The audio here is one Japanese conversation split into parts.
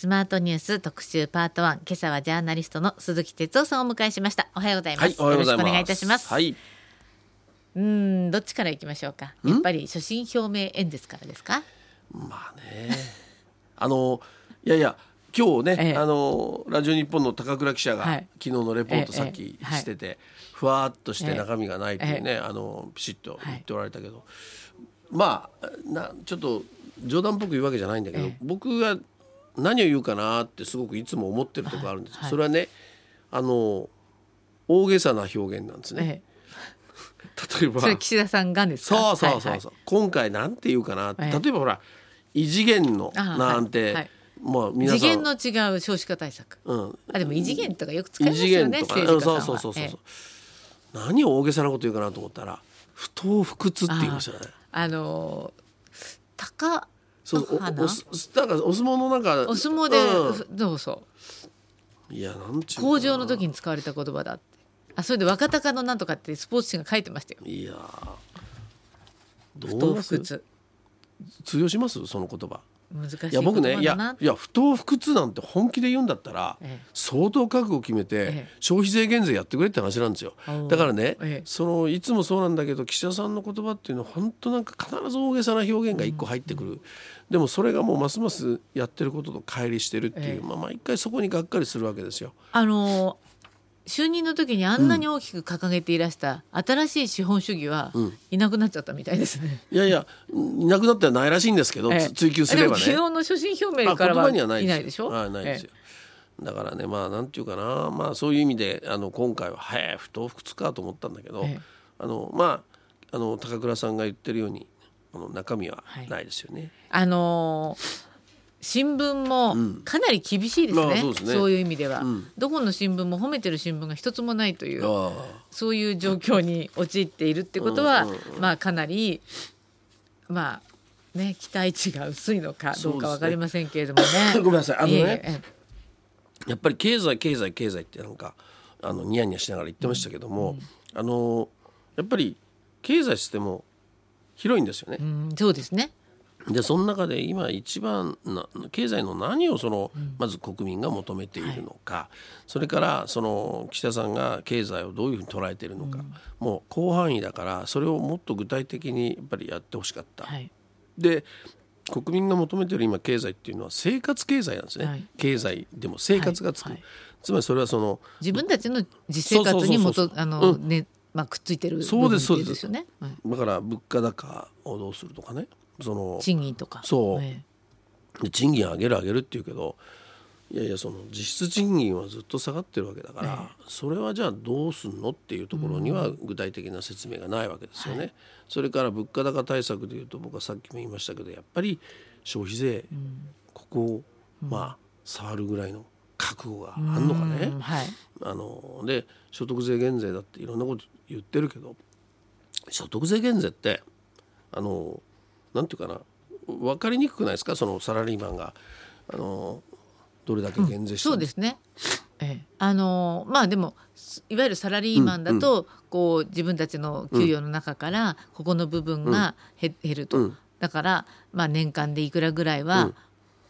スマートニュース特集パート1今朝はジャーナリストの鈴木哲夫さんをお迎えしました。おはようございます、はい、よろしくお願いいたします、はい、うんどっちから行きましょうか？やっぱり所信表明演説からですか？まあね、あのいやいや今日ね、ええ。あのラジオ日本の高倉記者が、はい。昨日のレポートええさっきええはい。してて、ふわっとしええ。て中身がないというね、あのピシッとはい。言っておられたけど、まあなちょっと冗談っぽく言うわけじゃないんだけど、ええ。僕が何を言うかなってすごくいつも思ってるところあるんです、はい。それはねあの大げさな表現なんですね。え例えば岸田さんがですか？そうそうそうそう、はいはい。今回なんて言うかな例えばほら異次元のあなんて、はい。はいまあ皆さん。次元の違う少子化対策。うん、あでも異次元とかよく使いますよね元とか、うん政治そうそうそうそう、ええ。何を大げさなこと言うかなと思ったら不当不屈って言いましたね。あのー高そうお花？おすなんかお相撲のなんかお相撲で、うどうぞんいやなんちゅう工場の時に使われた言葉だって。あそれで若鷹のなんとかってスポーツ紙が書いてましたよ。いやー。ど不当う不屈。通用します？その言葉難しいいや僕ねいやいや不当不屈なんて本気で言うんだったら、ええ。相当覚悟を決めて、ええ。消費税減税やってくれって話なんですよ。だからね、ええ。そのいつもそうなんだけど岸田さんの言葉っていうのは本当なんか必ず大げさな表現が一個入ってくる、でもそれがもうますますやってることと乖離してるっていう、ええ。まあ毎回そこにがっかりするわけですよ。あのー就任の時にあんなに大きく掲げていらした新しい資本主義はいなくなっちゃったみたいですね。いやいやいなくなってはないらしいんですけど、ええつ追求すればね。でも昨日の所信表明からは葉にはないないでしょ？はいないですえよ。だからねまあなんていうかなまあそういう意味であの今回ははい不当不屈かと思ったんだけど、ええあのまああの高倉さんが言ってるようにあの中身はないですよね。あのー新聞もかなり厳しいですね,、まあそうですね。いう意味では、うん。どこの新聞も褒めてる新聞が一つもないというあそういう状況に陥っているってことは、うんうんまあかなりまあね期待値が薄いのかどうかわかりませんけれどもね。あ ごめんなさい。あのねやっぱり経済経済経済ってなんかあのニヤニヤしながら言ってましたけども、あのやっぱり経済しても広いんですよね。うん、そうですね。でその中で今一番な経済の何をその、まず国民が求めているのか、それからその岸田さんが経済をどういうふうに捉えているのか、もう広範囲だからそれをもっと具体的にやっぱりやってほしかった。はい。で国民が求めている今経済っていうのは生活経済なんですね、はい。経済でも生活がつく、はい。はい。つまりそれはその自分たちの実生活にもそうそうそうそうとあの、うん。ねまあくっついてる部そうですそうですいです。よね。はい。だから物価高をどうするとかねその賃金とか。そう賃金上げる上げるって言うけどいやいやその実質賃金はずっと下がってるわけだから、それはじゃあどうすんのっていうところには具体的な説明がないわけですよね。それから物価高対策でいうと僕はさっきも言いましたけどやっぱり消費税、ここをまあ触るぐらいの覚悟があんのかね。うんはい。あので所得税減税だっていろんなこと言ってるけど所得税減税ってあのなんていうかな分かりにくくないですか？そのサラリーマンが。あのどれだけ減税したのそうですね。ええ、あのまあでもすいわゆるサラリーマンだと、こう自分たちの給与の中からここの部分が減減ると、うん。だからまあ年間でいくらぐらいは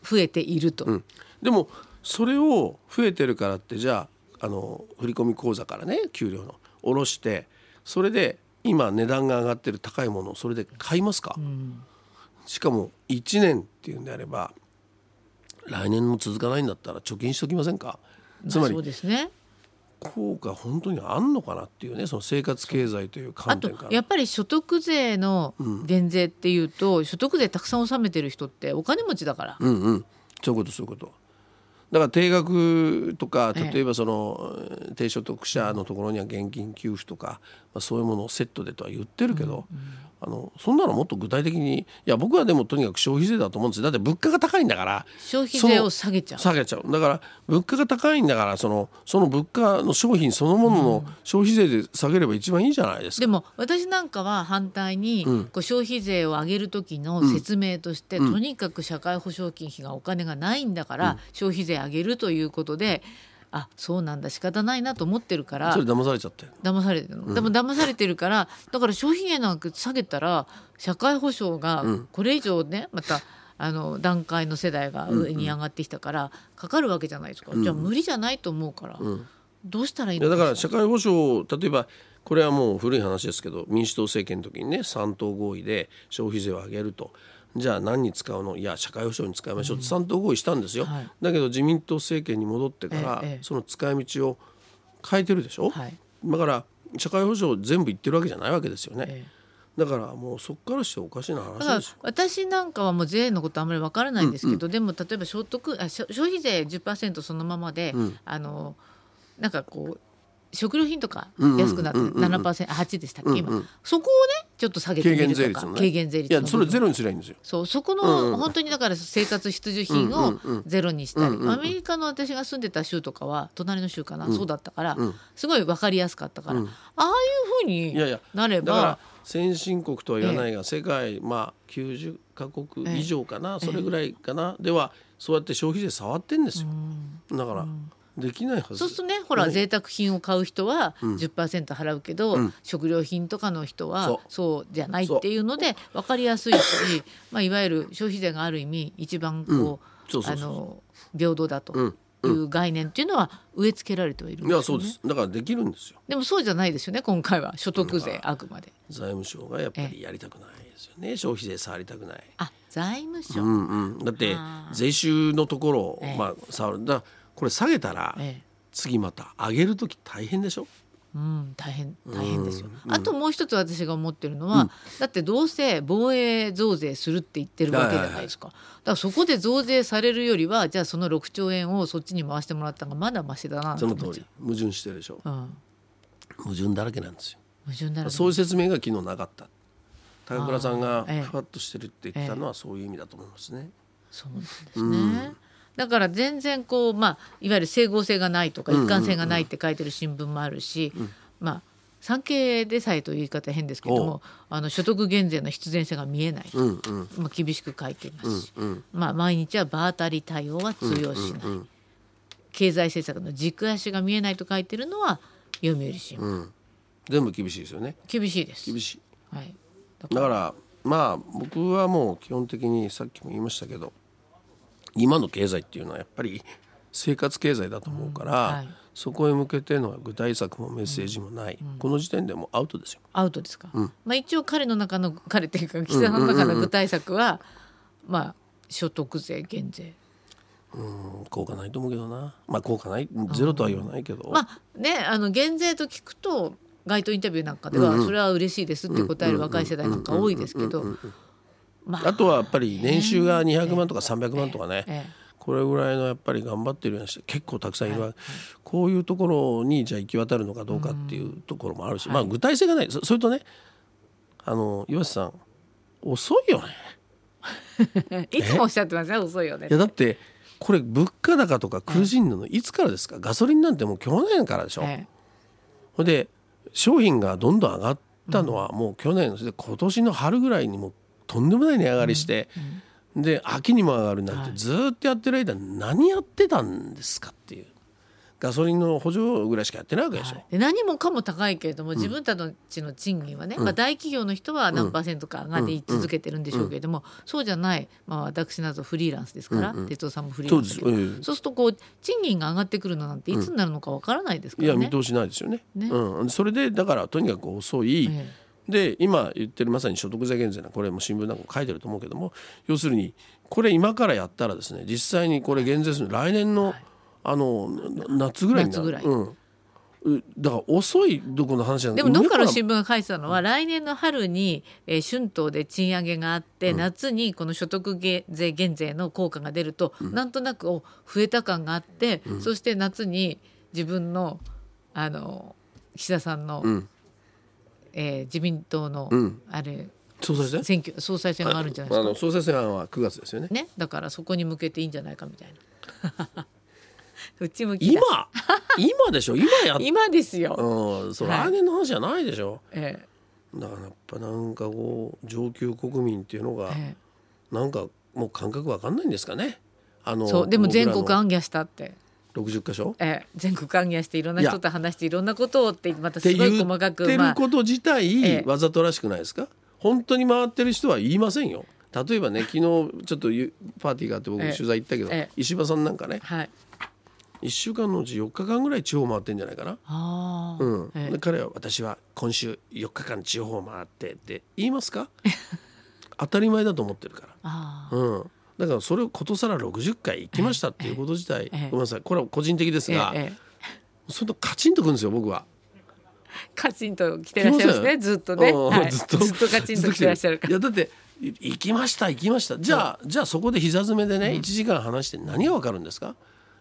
増えていると、うん、でもそれを増えてるからってじゃああの振込口座からね給料の下ろしてそれで今値段が上がってる高いものをそれで買いますか、しかも1年っていうんであれば来年も続かないんだったら貯金しときませんか？つまりまあそうですね。効果本当にあんのかなっていうねその生活経済という観点から。やっぱり所得税の減税っていうと、所得税たくさん納めてる人ってお金持ちだから、うんうん。そういうことそういうことだから定額とかええ。例えばその、低所得者のところには現金給付とか、まあ、そういうものをセットでとは言ってるけど、あのそんなのもっと具体的にいや僕はでもとにかく消費税だと思うんですよ。だって物価が高いんだから消費税を下げちゃう。下げちゃう。だから物価が高いんだからそのその物価の商品そのものの消費税で下げれば一番いいじゃないですか。でも私なんかは反対に、こう消費税を上げる時の説明として、とにかく社会保障金費がお金がないんだから、消費税上げるということであそうなんだ仕方ないなと思ってるからそれ騙されちゃって。る騙されてるの、でも騙されてるからだから消費税なんか下げたら社会保障がこれ以上ねまたあの段階の世代が上に上がってきたからかかるわけじゃないですか、じゃあ無理じゃないと思うから、どうしたらいいいやのだから社会保障例えばこれはもう古い話ですけど民主党政権の時にね3党合意で消費税を上げるとじゃあ何に使うの？いや社会保障に使いましょう。って3党合意したんですよ、はい。だけど自民党政権に戻ってから、ええええその使い道を変えてるでしょ、はい。だから社会保障全部言ってるわけじゃないわけですよね、えだからもうそこからしておかしなだから話ですよ。私なんかはもう税のことあんまりわからないんですけど、でも例えば所得あ消費税10%そのままで、あのなんかこう食料品とか安くなって7%、8でしたっけ今、そこをねちょっと下げて軽みるとか。減税率のね。軽減税率のいやそれゼロにすりゃいいんですよ。そうそこの本当にだから生活必需品をゼロにしたり、アメリカの私が住んでた州とかは隣の州かな、そうだったから、すごい分かりやすかったから、ああいうふうになれだからば先進国とは言わないが、世界まあ90カ国以上かな、それぐらいかな、ではそうやって消費税触ってんですよ、だから、できないはず。そうするとねほら贅沢品を買う人は10%払うけど、食料品とかの人はそう。じゃないっていうので分かりやすいし、まあ、いわゆる消費税がある意味一番こう,、平等だという概念っていうのは植え付けられてはいるんいですよね。やそうです。だからできるんですよ。でもそうじゃないですよね今回は。所得税あくまで。財務省がやっぱりやりたくないですよね。消費税触りたくない、あ財務省、うんうん、だって税収のところを、ええ。まあ触る。だからこれ下げたら、ええ。次また上げる時大変でしょ？うん、大変大変ですよ。あともう一つ私が思ってるのは、だってどうせ防衛増税するって言ってるわけじゃないですか。だからそこで増税されるよりはじゃあその6兆円をそっちに回してもらったのがまだマシだなとその通り。矛盾してるでしょ？うん、矛盾だらけなんですよ。矛盾だらけそういう説明が昨日なかった。高倉さんがふわっとしてるって言ったのはそういう意味だと思いますね、そうなんですね。だから全然こうまあいわゆる整合性がないとか一貫性がないって書いてる新聞もあるし、まあ産経でさえという言い方変ですけどおもあの所得減税の必然性が見えない、うんうん。まあ、厳しく書いています。し、うん。まあ、毎日は場当たり対応は通用しない、経済政策の軸足が見えないと書いてるのは読売新聞、うん。全部厳しいですよね。厳しいです。厳しい。はい、だからまあ僕はもう基本的にさっきも言いましたけど今の経済っていうのはやっぱり生活経済だと思うから、はい。そこへ向けての具体策もメッセージもない、この時点でもうアウトですよ。アウトですか、まあ、一応彼の中の彼っていうか岸田の中の具体策は、まあ所得税減税。うん効果ないと思うけどな。まあ効果ないゼロとは言わないけど、まあねあの減税と聞くと街頭インタビューなんかでは、それは嬉しいですって答える若い世代なんか多いですけど、まあとはやっぱり年収が200万とか300万とかね、ええこれぐらいのやっぱり頑張ってるような人結構たくさんいるわ、こういうところにじゃあ行き渡るのかどうかっていうところもあるし、まあ具体性がない。そそれとねあの岩瀬さん遅いよね。いつもおっしゃってますね遅いよねいやだってこれ物価高とか苦しんだのいつからですか、ガソリンなんてもう去年からでしょ。えほんで商品がどんどん上がったのはもう去年それで今年の春ぐらいにもうとんでもない値上がりして、で秋にも上がるなんてずーっとやってる間何やってたんですかっていう。ガソリンの補助ぐらいしかやってないわけでしょ。で何もかも高いけれども自分たちの賃金はね、まあ、大企業の人は何パーセントか上がり続けてるんでしょうけれども、そうじゃない、まあ、私などフリーランスですから、哲夫さんもフリーランスだけどそうです。ええ。そうするとこう賃金が上がってくるのなんていつになるのかわからないですからね。いや見通しないですよね。ね。うん、それでだからとにかく遅い、えで今言ってるまさに所得税減税なこれも新聞なんかも書いてると思うけども要するにこれ今からやったらですね実際にこれ減税するの来年の、あのな夏ぐらいになる。夏ぐらい。うん、うだから遅いどころの話なんでもどっかの上新聞が書いてたのは、来年の春に、えー春闘で賃上げがあって、夏にこの所得税減税の効果が出ると、なんとなくお増えた感があって、そして夏に自分のあの岸田さんの、んえー自民党の、ん。あれ総裁選？選挙総裁選があるんじゃないですか。あの総裁選は9月ですよね。ね、だからそこに向けていいんじゃないかみたいな。内向きだ。今？今でしょ？今やっ 今ですよ。うん。それはい。来年の話じゃないでしょ、えだからやっぱなんかこう上級国民っていうのが、ーえ。なんかもう感覚わかんないんですかね？あのーそう。でも全国暗記したって。60箇所？ええ、全国暗記していろんな人と話していろんなことをってまたすごい言細かくってるまあこと自体、ええわざとらしくないですか？本当に回ってる人は言いませんよ。例えばね昨日ちょっとゆパーティーがあって僕ええ。取材行ったけど、ええ。石破さんなんかねはい。1週間のうち4日間ぐらい地方回ってんじゃないかな。ああ、うん、ええ。で彼は私は今週4日間地方回ってって言いますか？当たり前だと思ってるから。ああうん、だからそれをことさら60回行きましたっていうこと自体、ええごめんなさい。これは個人的ですが、そんなカチンとくるんですよ僕は。カチンと来てらっしゃるんですね。ずっとね、うんはい、ずっと。ずっとカチンと来てらっしゃるから。いやだってい行きました行きました。じゃあじゃあそこで膝詰めでね、1時間話して何がわかるんですか？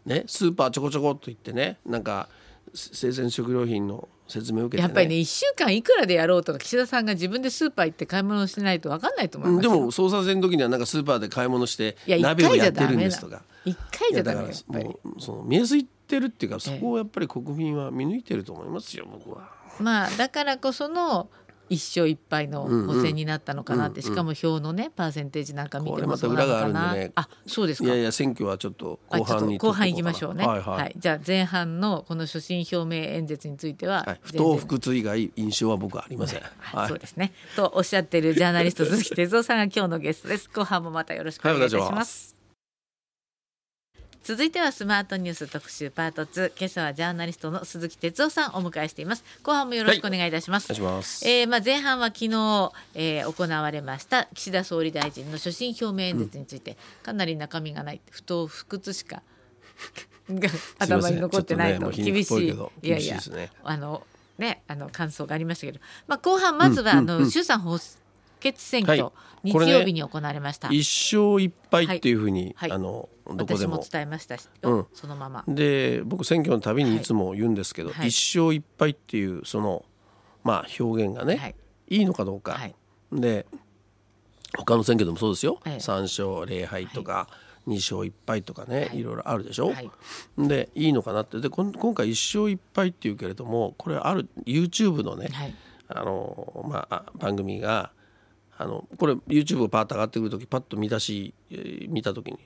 ね？スーパーちょこちょこっと言ってねなんか生鮮食料品の説明を受けて、ね、やっぱりね1週間いくらでやろうとか岸田さんが自分でスーパー行って買い物してないと分かんないと思いますよ。うんでも総裁選の時にはなんかスーパーで買い物して鍋をやってるんですとか。一回じゃいやだからもうその見えすいてるっていうかそこをやっぱり国民は見抜いてると思いますよ僕は。まあだからこその一勝一敗の補選になったのかなって、しかも票のねパーセンテージなんか見てもそうなのかなねあそうですかいやいや選挙はちょっと後半に後半行きましょうね。はいはい。じゃあ前半のこの所信表明演説については、はい、不当不屈以外印象は僕はありません。はい、そうですね。とおっしゃっているジャーナリスト鈴木哲夫さんが今日のゲストです。後半もまたよろしくお願いいたし。ます続いてはスマートニュース特集パート2今朝はジャーナリストの鈴木哲夫さんをお迎えしています。後半もよろしくお願いいたします、お願いします。えーまあ、前半は昨日、えー行われました岸田総理大臣の所信表明演説について、かなり中身がない不当不屈しかが 頭に残ってないと厳しい。ぽいやいやあのねあの感想がありましたけど、まあ、後半まずは、あの衆参補欠選挙、はい。日曜日に行われました、一勝一敗っていうふうに、はい。あのどこ私もでも。伝えましたし、うん。そのまま。で僕選挙のたびにい。つも言うんですけど、はい。一勝一敗っていうそのまあ表現がね、はい。い、いのかどうか、はい。で他の選挙でもそうですよ、ええ。3勝0敗とか、2勝1敗とかね、はい。い、ろいろあるでしょ、はい。でいいのかなって。でこん今回1勝1敗っていうけれどもこれある YouTube のね、はい。あのまあ、番組があのこれ YouTube がパッと上がってくる時パッと見出し、えー見た時に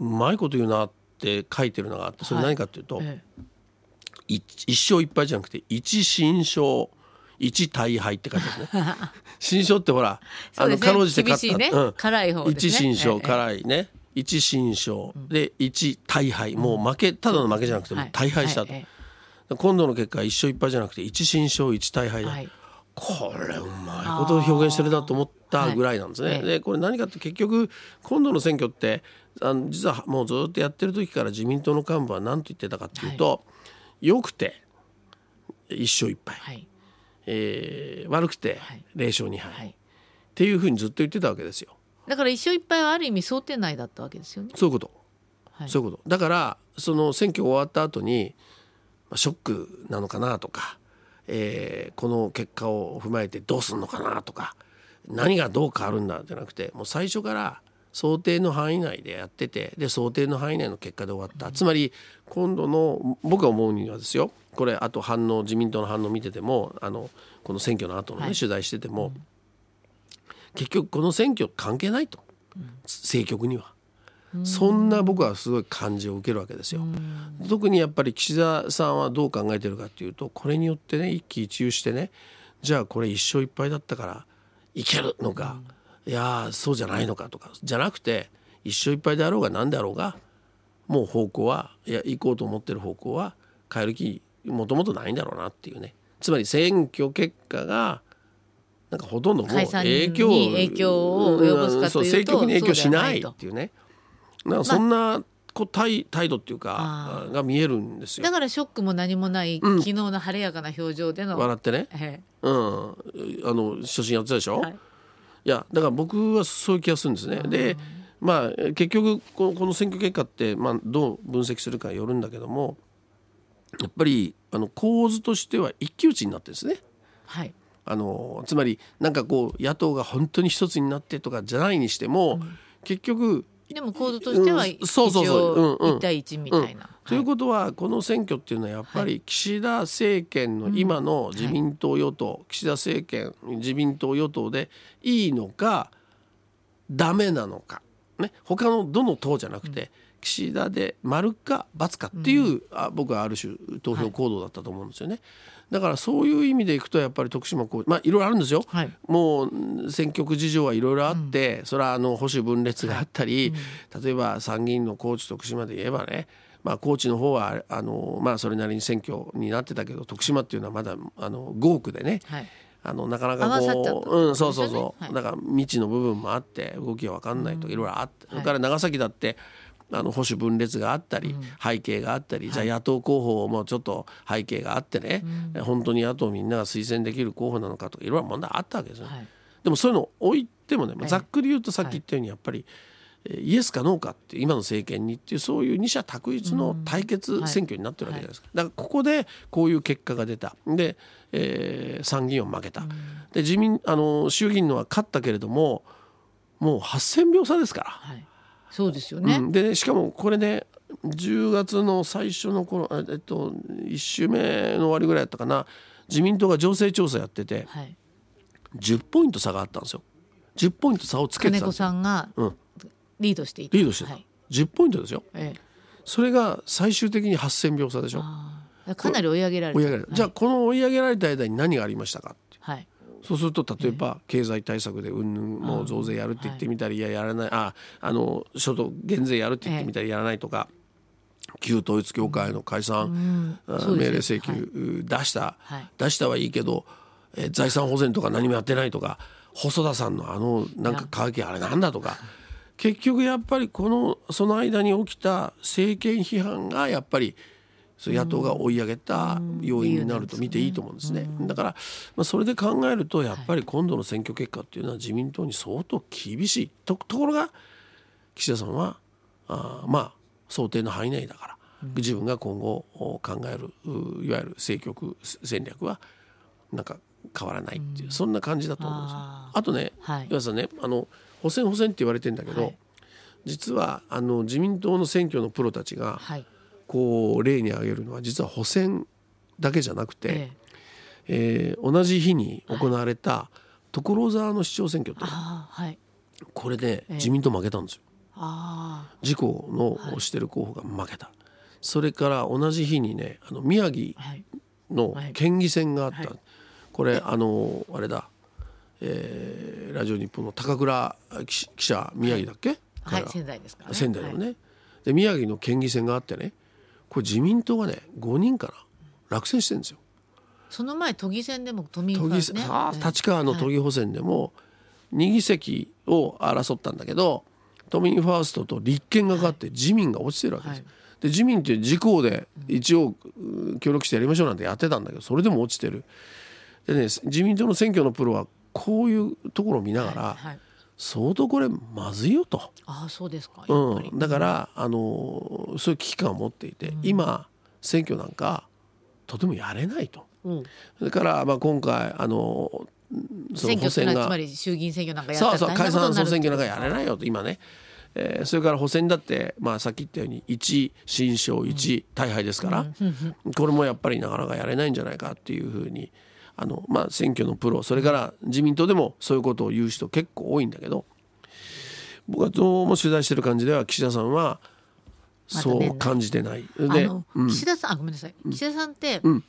うまいこと言うなって書いてるのがあってそれ何かっていうと、え一一勝一敗じゃなくて一新勝一大敗って書いてあるね。新勝ってほら、あのかろうじて厳しいね。辛い方ね。一新勝ええ。辛いね。一新勝で一大敗もう負けただの負けじゃなくて大敗したと、はい。今度の結果一勝一敗じゃなくて一新勝一大敗だ、はい。これうまいことを表現してるなと思ったぐらいなんですね。はい。ええ。でこれ何かって結局今度の選挙ってあの実はもうずっとやってる時から自民党の幹部は何と言ってたかっていうと、よくて1勝1敗、はい。えー悪くてはい。0勝2敗、はい。っていうふうにずっと言ってたわけですよ。だから一勝一敗はある意味想定内だったわけですよね。そういうこと、はい。そういうこと。だからその選挙終わった後にまあショックなのかなとか、えーこの結果を踏まえてどうすんのかなとか何がどう変わるんだじゃなくてもう最初から想定の範囲内でやっててで想定の範囲内の結果で終わった、つまり今度の僕が思うにはですよこれあと反応自民党の反応見ててもあのこの選挙の後のね、はい。取材してても、結局この選挙関係ないと、政局には。そんな僕はすごい感じを受けるわけですよ。特にやっぱり岸田さんはどう考えてるかっていうとこれによってね一喜一憂してねじゃあこれ一勝一敗だったからいけるのか、いやーそうじゃないのかとかじゃなくて一勝一敗であろうが何であろうがもう方向はいや行こうと思ってる方向は変える気もともとないんだろうなっていうね。つまり選挙結果がなんかほとんどもう解散に影響影響を及ぼすかというとそう政局に影響しないっていうね。なんかそんなこう態態度っていうかが見えるんですよ。だからショックも何もない、昨日の晴れやかな表情での、笑ってね、えうん、あの初心やってたでしょ、はいい、やだから僕はそういう気がするんですね。でまあ結局このこの選挙結果って、まあ、どう分析するかによるんだけどもやっぱりあの構図としては一騎打ちになってですね。はいあのつまりなんかこう野党が本当に一つになってとかじゃないにしても、結局でも構図としてはうん一応一対一みたいな、ということはこの選挙っていうのはやっぱり岸田政権の今の自民党与党、岸田政権自民党与党でいいのかダメなのか、ね、他のどの党じゃなくて、岸岸田で丸か×かっていう、あ僕はある種投票行動だったと思うんですよね。だからそういう意味でいくとやっぱり徳島こうまあいろいろあるんですよ、はい。もう選挙区事情はいろいろあって、それはあの保守分裂があったり、例えば参議院の高知徳島で言えばねまあ、高知の方はあの、まあ、それなりに選挙になってたけど徳島っていうのはまだあの5区でね、はい。あのなかなかこう、うん、そうそうそう、はい。だから未知の部分もあって動きが分かんないとかいろいろあって、い。それから長崎だってあの保守分裂があったり、背景があったり、じゃあ野党候補もちょっと背景があってね、本当に野党みんなが推薦できる候補なのかとかいろいろ問題あったわけですよ、はい。でもそういうのを置いてもね、ざっくり言うとさっき言ったようにやっぱり、えーイエスかノーかって今の政権にっていうそういう二者択一の対決選挙になってるわけじゃないですか、だからここでこういう結果が出た。で、えー参議院を負けた、で自民あの衆議院のは勝ったけれどももう8,000票差ですから。はいそうですよね、うん、でしかもこれね10月の最初の頃あえっと1週目の終わりぐらいだったかな。自民党が情勢調査やっててはい。10ポイント差があったんですよ。10ポイント差をつけて金子たんですよ。さんがうん。リードしていた。リードしてた、はい。10ポイントですよ。ええ。それが最終的に8,000票差でしょ。かなり追い上げられた追いじゃあこの追い上げられた間に何がありましたかはいそうすると例えば経済対策でうんぬんもう増税やるって言ってみたり、い、ややらないああの所得減税やるって言ってみたりやらないとか、旧統一教会の解散、命令請求、出した、はい。出したはいいけど、えー財産保全とか何もやってないとか細田さんのあのなんか会見あれなんだとか結局やっぱりこのその間に起きた政権批判がやっぱりそう野党が追い上げた要因になると見ていいと思うんですね。だから、まあ、それで考えるとやっぱり今度の選挙結果っていうのは自民党に相当厳しい。とところが岸田さんはあーまあ想定の範囲内だから、自分が今後お考えるういわゆる政局戦略はなんか変わらないっていう、そんな感じだと思うんですよ。ああとね、はい。岩田さんねあの補選補選って言われてんだけど、はい。実はあの自民党の選挙のプロたちがはいこう例に挙げるのは実は補選だけじゃなくて、ええ。えー同じ日に行われた所沢の市長選挙って、ああはい。これで自民党負けたんですよ。あ自公のしてる候補が負けた。それから同じ日にねあの宮城の県議選があった、はい。これあのあれだ、えーラジオ日本の高倉記記者宮城だっけ、はい。仙台ですか仙台のね、はい。で宮城の県議選があってねこれ自民党がね5人かな落選してるんですよ。その前都議選でも都民ファ都議立川の都議補選でも2議席を争ったんだけど都民ファーストと立憲がかかって自民が落ちてるわけですよ。はいで自民って自公で一応う協力してやりましょうなんてやってたんだけどそれでも落ちてる。でね自民党の選挙のプロはこういうところを見ながら、はい相当これまずいよと。ああそうですかうん、だからあのそういう危機感を持っていて、今選挙なんかとてもやれないと。うん。それからまあ今回あのうんその補選挙っての選がはつまり衆議院選挙なんかやったらそうそう解散総選挙なんかやれいないよと今ね、えーそれから補選だって、まあ、さっき言ったように1新勝1大敗ですから、これもやっぱりなかなかやれないんじゃないかっていうふうにあの、まあ、選挙のプロそれから自民党でもそういうことを言う人結構多いんだけど僕はどうも取材してる感じでは岸田さんはそう感じてない。あでの、うん。岸田さんあごめんなさい。岸田さんってん。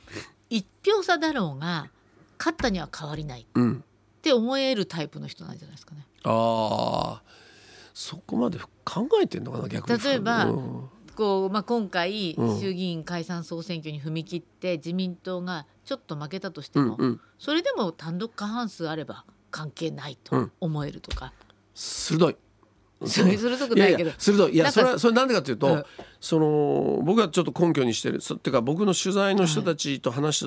一票差だろうが勝ったには変わりないっうん。て思えるタイプの人なんじゃないですかね。ああそこまで考えてんのかな逆に。例えばうんこうまあ、今回うん。衆議院解散総選挙に踏み切って自民党がちょっと負けたとしても、うんうん。それでも単独過半数あれば関係ないと思えるとか、鋭い。そういう鋭くないいけど。や鋭い。いやそれはそれなんでかというと、うん。その僕はちょっと根拠にしてる。そっていうか僕の取材の人たちと話す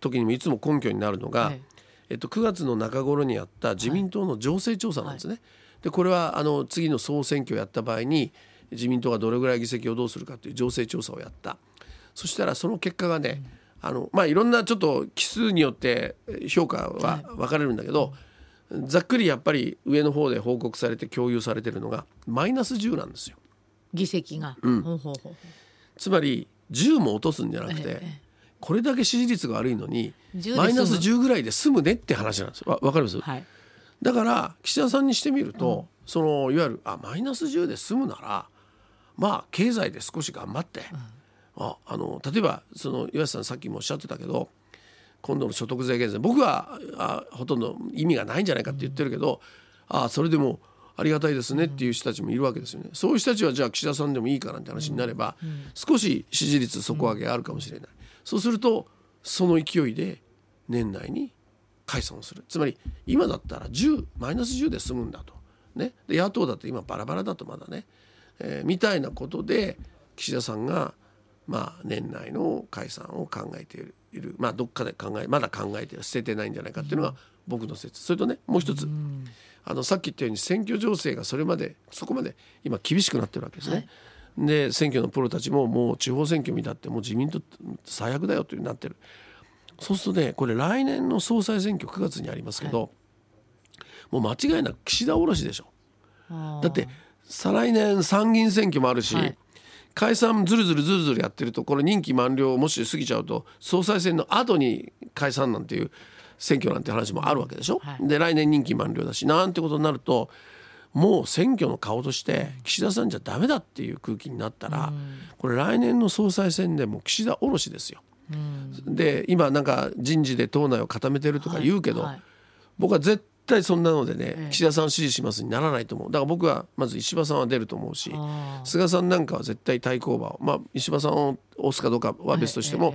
時にもいつも根拠になるのが、はい。えっと、9月の中頃にやった自民党の情勢調査なんですね。でこれはあの次の総選挙をやった場合に自民党がどれぐらい議席をどうするかという情勢調査をやった。そしたらその結果がね、あのまあいろんなちょっと奇数によって評価は分かれるんだけど、ざっくりやっぱり上の方で報告されて共有されてるのがマイナス10なんですよ。議席が、ほうほうほうほう。つまり10も落とすんじゃなくて、ええこれだけ支持率が悪いのに10で済む。マイナス10ぐらいで済むねって話なんですよ。わわかります、はい。だから岸田さんにしてみると、そのいわゆるあマイナス10で済むならまあ経済で少し頑張って、ああの例えばその岩瀬さんさっきもおっしゃってたけど今度の所得税減税僕はあほとんど意味がないんじゃないかって言ってるけど、あそれでもありがたいですねっていう人たちもいるわけですよね。そういう人たちはじゃあ岸田さんでもいいかなんて話になれば、少し支持率底上げがあるかもしれない。そうするとその勢いで年内に解散をする。つまり今だったら10マイナス10で済むんだと、ね、で野党だと今バラバラだとまだね、えーみたいなことで岸田さんが、まあ、年内の解散を考えている。まあどっかで考えまだ考えて捨ててないんじゃないかっていうのが僕の説。それとねもう一つ、あのさっき言ったように選挙情勢がそれまでそこまで今厳しくなってるわけですね。で選挙のプロたちももう地方選挙見たってもう自民党最悪だよというになってる。そうするとねこれ来年の総裁選挙9月にありますけど、もう間違いなく岸田おろしでしょ。だって再来年参議院選挙もあるし、はい。解散ずるずるずるずるやってるとこれ任期満了もし過ぎちゃうと総裁選の後に解散なんていう選挙なんて話もあるわけでしょ。はい。で来年任期満了だしなんてことになるともう選挙の顔として岸田さんじゃダメだっていう空気になったら、これ来年の総裁選でも岸田おろしですよ。で今なんか人事で党内を固めてるとか言うけど、僕は絶対そんなのでね、ええ。岸田さん支持しますにならないと思う。だから僕はまず石破さんは出ると思うし菅さんなんかは絶対対抗馬をまあ石破さんを押すかどうかは別としても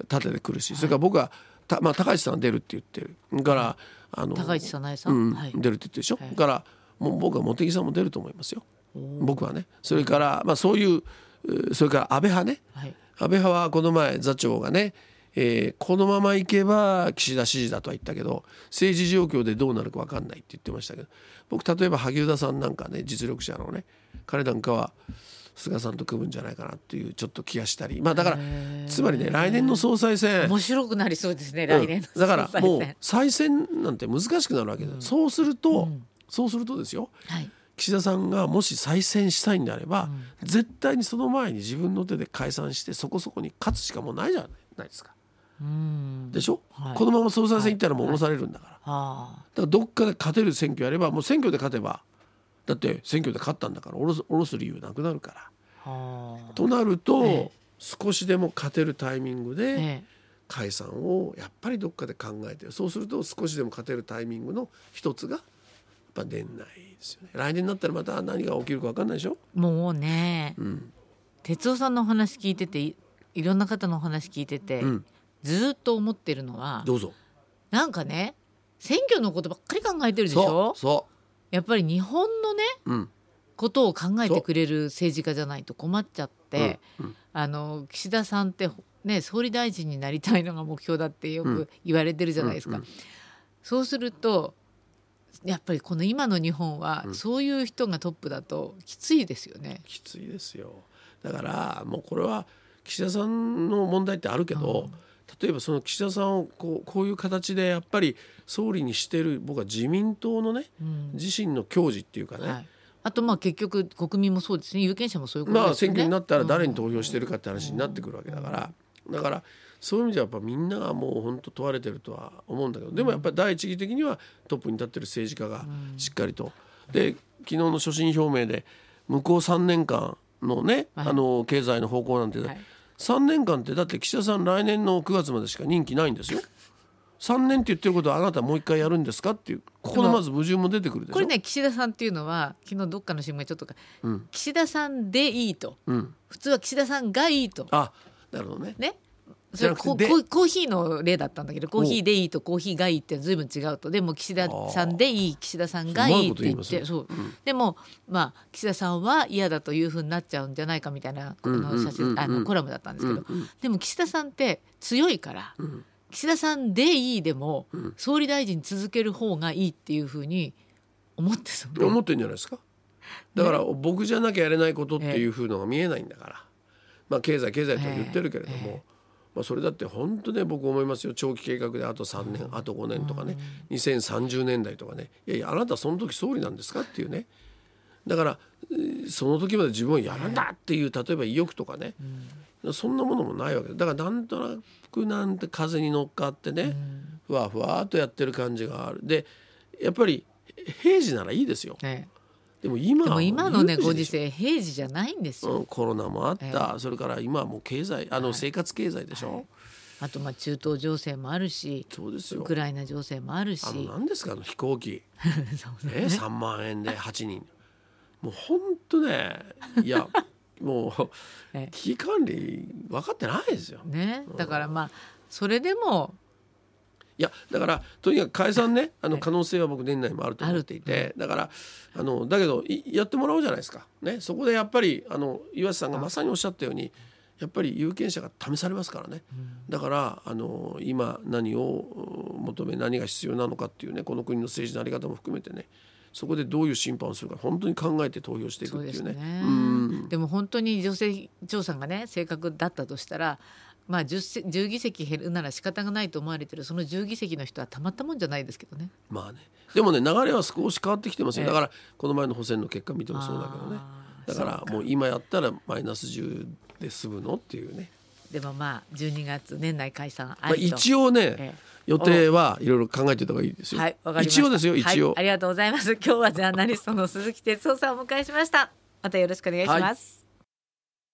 え立ててくるし、それから僕はた、まあ、高市さんは出るって言ってる。だからあの高市早苗さん、うんはい。出るって言ってるでしょ、はい。だからもう僕は茂木さんも出ると思いますよ。僕はね。それから、まあ、そういううそれから安倍派ね、はい。安倍派はこの前座長がね、えーこのままいけば岸田支持だとは言ったけど政治状況でどうなるか分かんないって言ってましたけど僕例えば萩生田さんなんかね実力者のね彼なんかは菅さんと組むんじゃないかなっていうちょっと気がしたり。まあだからつまりね来年の総裁選。面白くなりそうですね来年のうん。だからもう選再選なんて難しくなるわけです、そうすると、そうするとですよ。はい。岸田さんがもし再選したいんであれば、絶対にその前に自分の手で解散してそこそこに勝つしかもうないじゃないですか。うん。でしょ、はい。このまま総裁選行ったらもう降ろされるんだから、あだからどっかで勝てる選挙やればもう選挙で勝てばだって選挙で勝ったんだから降ろす降ろす理由なくなるから。となると、ええ。少しでも勝てるタイミングでええ。解散をやっぱりどっかで考えてるそうすると少しでも勝てるタイミングの一つがやっぱ年内ですよね。来年になったらまた何が起きるか分かんないでしょ、もうね、うん。哲夫さんのお話聞いてていいろんな方のお話聞いてて、うん、ずーっと思ってるのはどうぞ。なんかね選挙のことばっかり考えてるでしそょうそやっぱり日本のねう、うん。ことを考えてくれる政治家じゃないと困っちゃって、うんうん。あの岸田さんってね総理大臣になりたいのが目標だってよく言われてるじゃないですか。うんうん。そうするとやっぱりこの今の日本は、そういう人がトップだときついですよね。きついですよ。だからもうこれは岸田さんの問題ってあるけど、例えばその岸田さんをこうこういう形でやっぱり総理にしてる僕は自民党のね、うん。自身の矜持っていうかね、はい、あとまあ結局国民もそうですね。有権者もそういうことまあですよね。選挙になったら誰に投票してるかって話になってくるわけだから、だからそういう意味ではやっぱみんながもう本当問われてるとは思うんだけど。でもやっぱり第一義的にはトップに立ってる政治家がしっかりと。で昨日の所信表明で向こう3年間のね、はい。あの経済の方向なんて、はい3年間ってだって岸田さん来年の9月までしか任期ないんですよ。3年って言ってることはあなたもう一回やるんですかっていうここのまず矛盾も出てくるでしょ。これね岸田さんっていうのは昨日どっかの新聞がちょっとか、うん岸田さんでいいとうん、普通は岸田さんがいいとあなるほどね。ねそれコーヒーの例だったんだけどコーヒーでいいとコーヒーがいいって随分違うと。でも岸田さんでいい岸田さんがいいって言ってそう、でもまあ岸田さんは嫌だというふうになっちゃうんじゃないかみたいなこの写真、あのコラムだったんですけど、でも岸田さんって強いから、ん。岸田さんでいいでも、総理大臣続ける方がいいっていうふうに思ってたって思ってるんじゃないですか。だから僕じゃなきゃやれないことっていうふうのが見えないんだから、まあ経済経済とは言ってるけれども、まあ、それだって本当ね僕思いますよ。長期計画であと3年あと5年とかね。2030年代とかね。いやいやあなたその時総理なんですかっていうね。だからえーその時まで自分はやるんだっていう例えば意欲とかね、そんなものもないわけだからなんとなくなんて風に乗っかってね、ふわふわっとやってる感じがある。でやっぱり平時ならいいですよ。ねでも今でも今のねご時世平時じゃないんですよ、うん、コロナもあった、それから今はもう経済あの生活経済でしょ、あとまあ中東情勢もあるしそうですよ。ウクライナ情勢もあるし。あの何ですかあの飛行機、そうね、3万円で8人。もう本当ねいや もうええ。危機管理分かってないですよ。ね。だからまあそれでもいやだからとにかく解散ねあのはい。可能性は僕年内もあると思っていてだからあのだけどいやってもらおうじゃないですか、ね、そこでやっぱりあの岩瀬さんがまさにおっしゃったようにやっぱり有権者が試されますからね、だからあの今何をうん求め何が必要なのかっていうねこの国の政治の在り方も含めてねそこでどういう審判をするか本当に考えて投票していくっていうね。ね。うん。でも本当に女性調査がね正確だったとしたらまあ 10, せ10議席減るなら仕方がないと思われてるその10議席の人はたまったもんじゃないですけどね。まあね。でもね流れは少し変わってきてますよ、ええ。だからこの前の補選の結果見てもそうだけどね。あーだからもう今やったらマイナス10で済むのっていうね、でもまあ12月年内解散まあ、ありと、一応ね、ええ。予定はいろいろ考えてた方がいいですよ、はい、一応ですよ一応、はい、ありがとうございます。今日はジャーナリストの鈴木哲夫さんをお迎えしました。またよろしくお願いします。